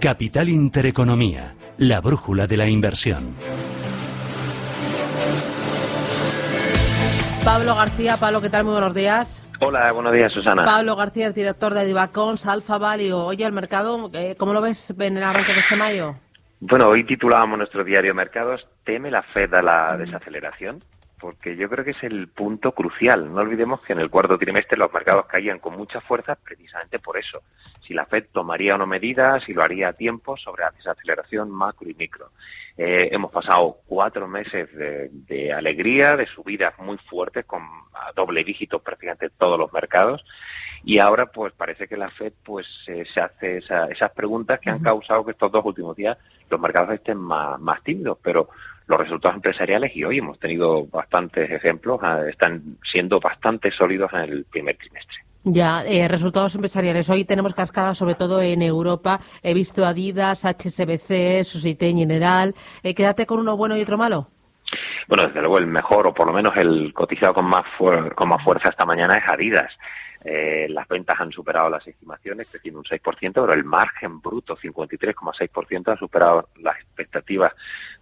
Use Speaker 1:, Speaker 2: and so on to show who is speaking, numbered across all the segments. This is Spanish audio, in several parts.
Speaker 1: Capital Intereconomía, la brújula de la inversión.
Speaker 2: Pablo García, Pablo, ¿qué tal? Muy buenos días.
Speaker 3: Hola, buenos días, Susana.
Speaker 2: Pablo García, el director de Divacons, Alfa Value. Oye, el mercado, eh, ¿cómo lo ves en el arranque de este mayo?
Speaker 3: Bueno, hoy titulábamos nuestro diario Mercados, ¿teme la Fed a la desaceleración? Porque yo creo que es el punto crucial. No olvidemos que en el cuarto trimestre los mercados caían con mucha fuerza precisamente por eso. Si la Fed tomaría o no medidas, si lo haría a tiempo sobre la desaceleración macro y micro. Eh, hemos pasado cuatro meses de, alegría, de subidas muy fuertes con doble dígito prácticamente todos los mercados y ahora pues parece que la Fed pues se hace esas preguntas que han causado que estos dos últimos días los mercados estén más, más tímidos, pero los resultados empresariales y hoy hemos tenido bastantes ejemplos, ah, están siendo bastante sólidos en el primer trimestre.
Speaker 2: Ya, eh, resultados empresariales. Hoy tenemos cascadas sobre todo en Europa. He visto Adidas, HSBC, Societe General. Eh, quédate con uno bueno y otro malo.
Speaker 3: Bueno, desde luego el mejor, o por lo menos el cotizado con más, con más fuerza esta mañana es Adidas. Eh, las ventas han superado las estimaciones, creciendo un 6%, pero el margen bruto, 53,6%, ha superado las expectativas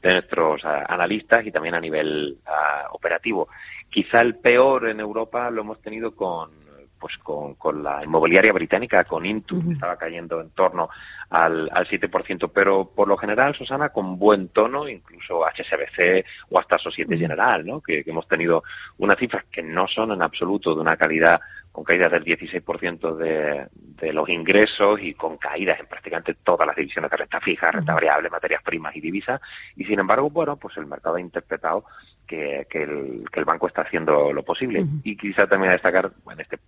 Speaker 3: de nuestros ah, analistas y también a nivel ah, operativo. Quizá el peor en Europa lo hemos tenido con pues con, con, la inmobiliaria británica, con Intu, que estaba cayendo en torno al, al 7%, pero por lo general, Susana, con buen tono, incluso HSBC o hasta Societe General, ¿no? que hemos tenido unas cifras que no son en absoluto de una calidad con caídas del 16% de, de los ingresos y con caídas en prácticamente todas las divisiones de renta fija, renta variable, materias primas y divisas. Y sin embargo, bueno, pues el mercado ha interpretado que, que, el, que el banco está haciendo lo posible. Y quizá también a destacar, en este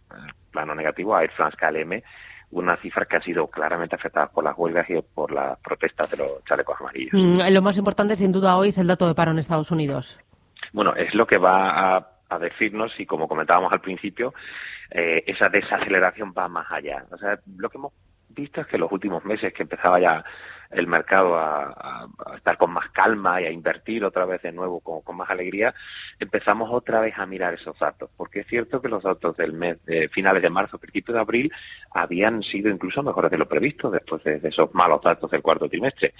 Speaker 3: plano negativo, a Air France KLM, una cifra que ha sido claramente afectada por las huelgas y por las protestas de los chalecos amarillos.
Speaker 2: Mm, lo más importante, sin duda, hoy es el dato de paro en Estados Unidos.
Speaker 3: Bueno, es lo que va a a decirnos y como comentábamos al principio, eh, esa desaceleración va más allá. O sea, lo que hemos visto es que los últimos meses que empezaba ya el mercado a, estar con más calma y a invertir otra vez de nuevo con, más alegría, empezamos otra vez a mirar esos datos, porque es cierto que los datos del mes de finales de marzo, principios de abril, habían sido incluso mejores de lo previsto después de, esos malos datos del cuarto trimestre.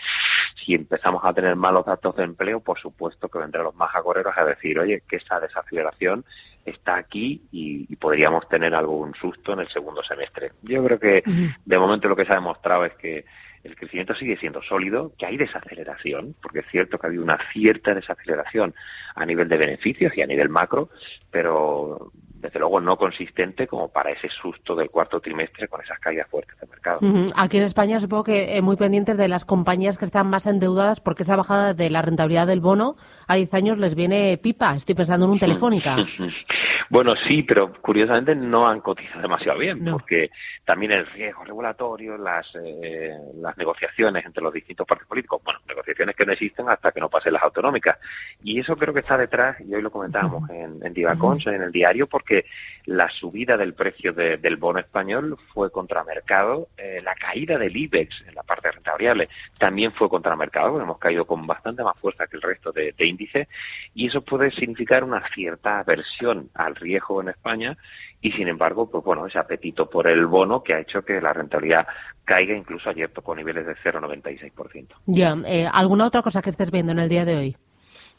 Speaker 3: Si empezamos a tener malos datos de empleo, por supuesto que vendrán los más agoreros a decir, oye, que esa desaceleración está aquí y, podríamos tener algún susto en el segundo semestre. Yo creo que de momento lo que se ha demostrado es que el crecimiento sigue siendo sólido, que hay desaceleración, porque es cierto que ha habido una cierta desaceleración a nivel de beneficios y a nivel macro, pero desde luego no consistente como para ese susto del cuarto trimestre con esas caídas fuertes del mercado.
Speaker 2: Aquí en España supongo que eh, muy pendientes de las compañías que están más endeudadas porque esa bajada de la rentabilidad del bono a 10 años les viene pipa. Estoy pensando en un Telefónica.
Speaker 3: bueno, sí, pero curiosamente no han cotizado demasiado bien porque también el riesgo regulatorio, las, eh, las negociaciones entre los distintos partidos políticos, bueno, negociaciones que no existen hasta que no pasen las autonómicas. Y eso creo que está detrás, y hoy lo comentábamos en, en Divacons, en el diario, porque que la subida del precio del bono español fue contramercado, eh, la caída del IBEX en la parte de renta variable también fue contramercado, hemos caído con bastante más fuerza que el resto de, índices y eso puede significar una cierta aversión al riesgo en España y sin embargo, pues bueno, ese apetito por el bono que ha hecho que la rentabilidad caiga incluso ayer tocó niveles de 0,96%.
Speaker 2: Ya, eh, ¿alguna otra cosa que estés viendo en el día de hoy?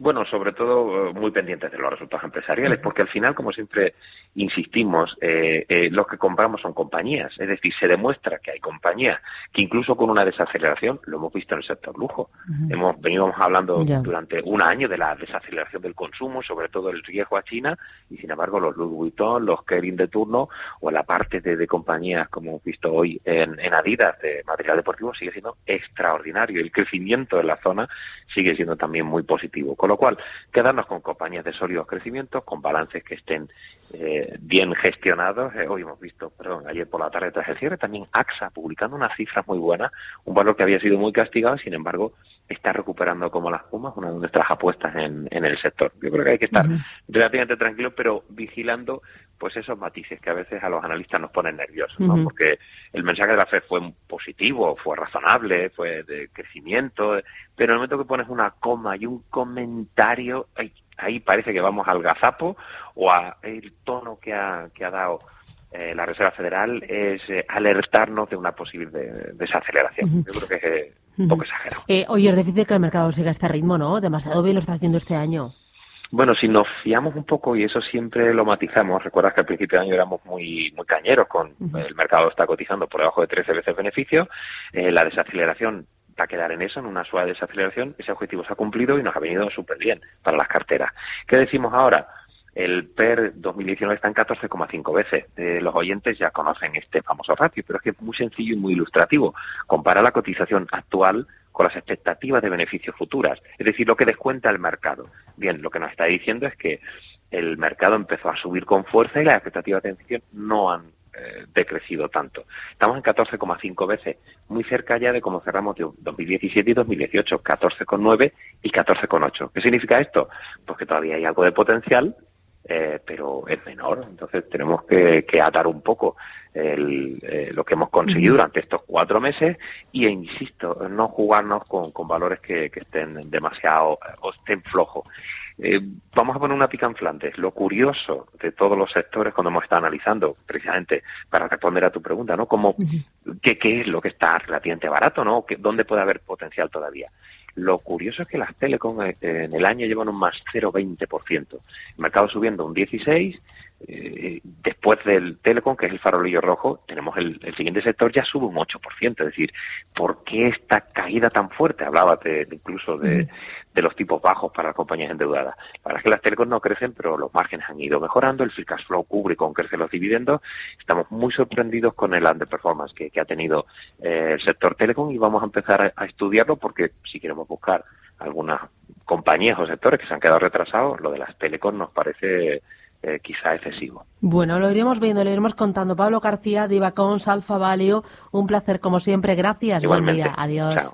Speaker 3: Bueno, sobre todo eh, muy pendientes de los resultados empresariales, porque al final, como siempre insistimos, eh, eh, lo que compramos son compañías. Es decir, se demuestra que hay compañías que incluso con una desaceleración, lo hemos visto en el sector lujo. Hemos venido hablando durante un año de la desaceleración del consumo, sobre todo el riesgo a China, y sin embargo los Louis Vuitton, los Kering de turno o la parte de, compañías como hemos visto hoy en, en Adidas de material deportivo sigue siendo extraordinario. El crecimiento de la zona sigue siendo también muy positivo lo cual, quedarnos con compañías de sólidos crecimientos, con balances que estén eh, bien gestionados. Eh, hoy hemos visto, perdón, ayer por la tarde tras el cierre, también AXA publicando unas cifras muy buenas, un valor que había sido muy castigado, sin embargo, está recuperando como las pumas, una de nuestras apuestas en, en el sector. Yo creo que hay que estar relativamente tranquilo, pero vigilando pues esos matices que a veces a los analistas nos ponen nerviosos, ¿no? Porque el mensaje de la FED fue positivo, fue razonable, fue de crecimiento, pero en el momento que pones una coma y un comentario, ahí, parece que vamos al gazapo o a el tono que ha, que ha dado eh, la Reserva Federal es eh, alertarnos de una posible desaceleración. Yo creo que es un poco exagerado.
Speaker 2: Eh, oye, es difícil que el mercado siga a este ritmo, ¿no? Demasiado bien lo está haciendo este año.
Speaker 3: Bueno, si nos fiamos un poco, y eso siempre lo matizamos, recuerdas que al principio de año éramos muy, muy cañeros con el mercado está cotizando por debajo de 13 veces beneficio, eh, la desaceleración va a quedar en eso, en una suave desaceleración, ese objetivo se ha cumplido y nos ha venido súper bien para las carteras. ¿Qué decimos ahora? El PER 2019 está en 14,5 veces. Eh, los oyentes ya conocen este famoso ratio, pero es que es muy sencillo y muy ilustrativo. Compara la cotización actual con las expectativas de beneficios futuras, es decir, lo que descuenta el mercado. Bien, lo que nos está diciendo es que el mercado empezó a subir con fuerza y las expectativas de beneficios no han eh, decrecido tanto. Estamos en 14,5 veces, muy cerca ya de cómo cerramos de 2017 y 2018, 14,9 y 14,8. ¿Qué significa esto? Pues que todavía hay algo de potencial, eh, pero es menor. Entonces tenemos que, atar un poco eh, lo que hemos conseguido durante estos cuatro meses y, e insisto, no jugarnos con, valores que, estén demasiado o estén flojos. Eh, vamos a poner una pica en Flandes. Lo curioso de todos los sectores cuando hemos estado analizando, precisamente para responder a tu pregunta, ¿no? Como, ¿qué, ¿Qué es lo que está relativamente barato, ¿no? ¿Dónde puede haber potencial todavía? Lo curioso es que las telecom eh, en el año llevan un más 0,20%. El mercado subiendo un 16%, eh, después del telecom, que es el farolillo rojo, tenemos el, siguiente sector ya sube un 8%. Es decir, ¿por qué esta caída tan fuerte? Hablaba incluso de, los tipos bajos para las compañías endeudadas. La verdad es que las telecom no crecen, pero los márgenes han ido mejorando, el free cash flow cubre con crece los dividendos. Estamos muy sorprendidos con el underperformance que, que ha tenido eh, el sector telecom y vamos a empezar a estudiarlo porque si queremos buscar algunas compañías o sectores que se han quedado retrasados, lo de las telecom nos parece eh, quizá excesivo.
Speaker 2: Bueno, lo iremos viendo, lo iremos contando. Pablo García, Divacons, Alfa Valio, un placer como siempre. Gracias, buen día. Adiós.